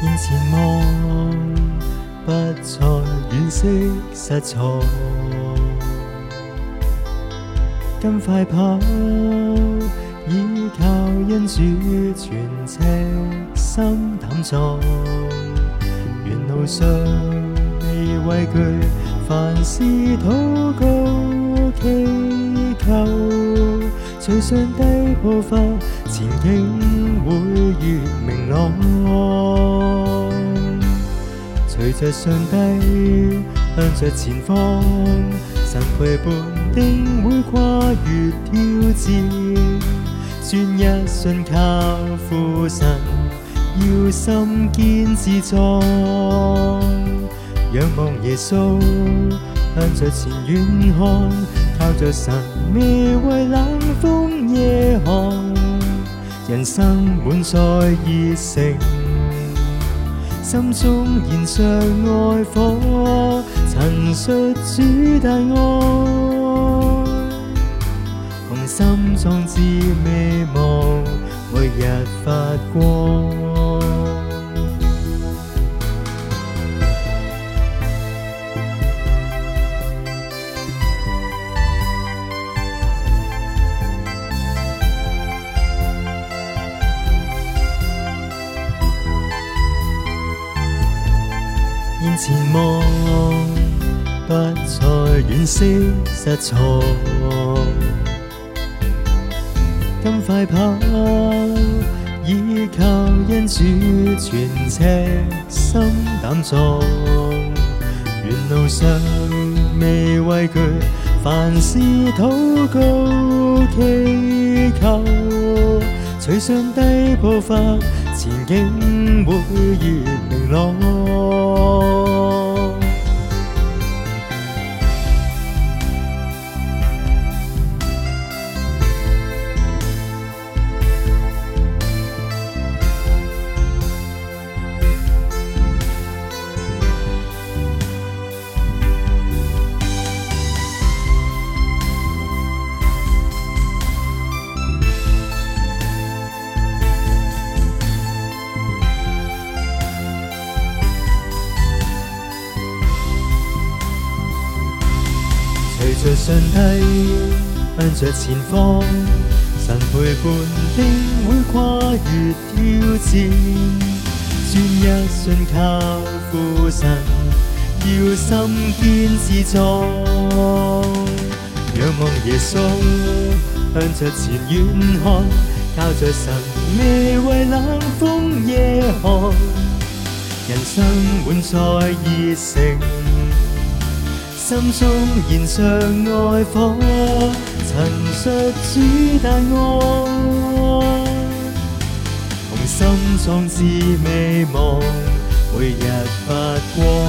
愿前望，不再惋惜失措。跟快跑，倚靠恩主全职心胆壮。沿路上未畏惧，凡事祷告祈求。随上帝步伐，前景会越明朗。随着上帝，向着前方，神陪伴定会跨越挑战。专一信靠父神，要心坚志壮。仰望耶稣，向着前远看，靠着神，未畏冷风夜寒。人生满载热诚。心中燃着爱火，陈述主大爱，红心壮志未忘，每日发光。面前望，不再惋惜失錯。今快跑，倚靠恩主全赤心膽壯。沿路上未畏懼，凡事禱告祈求，隨上帝步伐，前景會越明朗。着上帝，向着前方，神陪伴定會跨越挑戰。專一信靠父神，要心堅志壯。仰望耶穌，向着前遠看，靠着神未為冷風夜寒。人生滿載熱誠。心中燃上愛火，陳述主大愛，同心壯志未忘，每日發光。